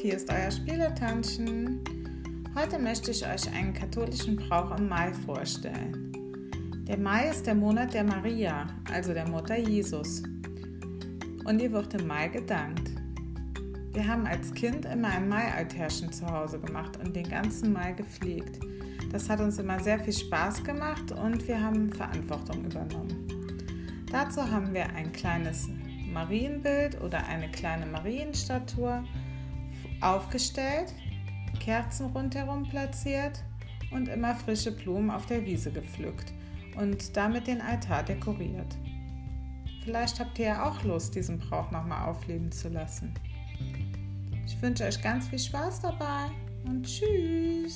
hier ist euer Spieletantchen. Heute möchte ich euch einen katholischen Brauch im Mai vorstellen. Der Mai ist der Monat der Maria, also der Mutter Jesus. Und ihr wird im Mai gedankt. Wir haben als Kind immer ein Mai-Altärchen zu Hause gemacht und den ganzen Mai gepflegt. Das hat uns immer sehr viel Spaß gemacht und wir haben Verantwortung übernommen. Dazu haben wir ein kleines Marienbild oder eine kleine Marienstatue aufgestellt, Kerzen rundherum platziert und immer frische Blumen auf der Wiese gepflückt und damit den Altar dekoriert. Vielleicht habt ihr ja auch Lust, diesen Brauch nochmal aufleben zu lassen. Ich wünsche euch ganz viel Spaß dabei und tschüss.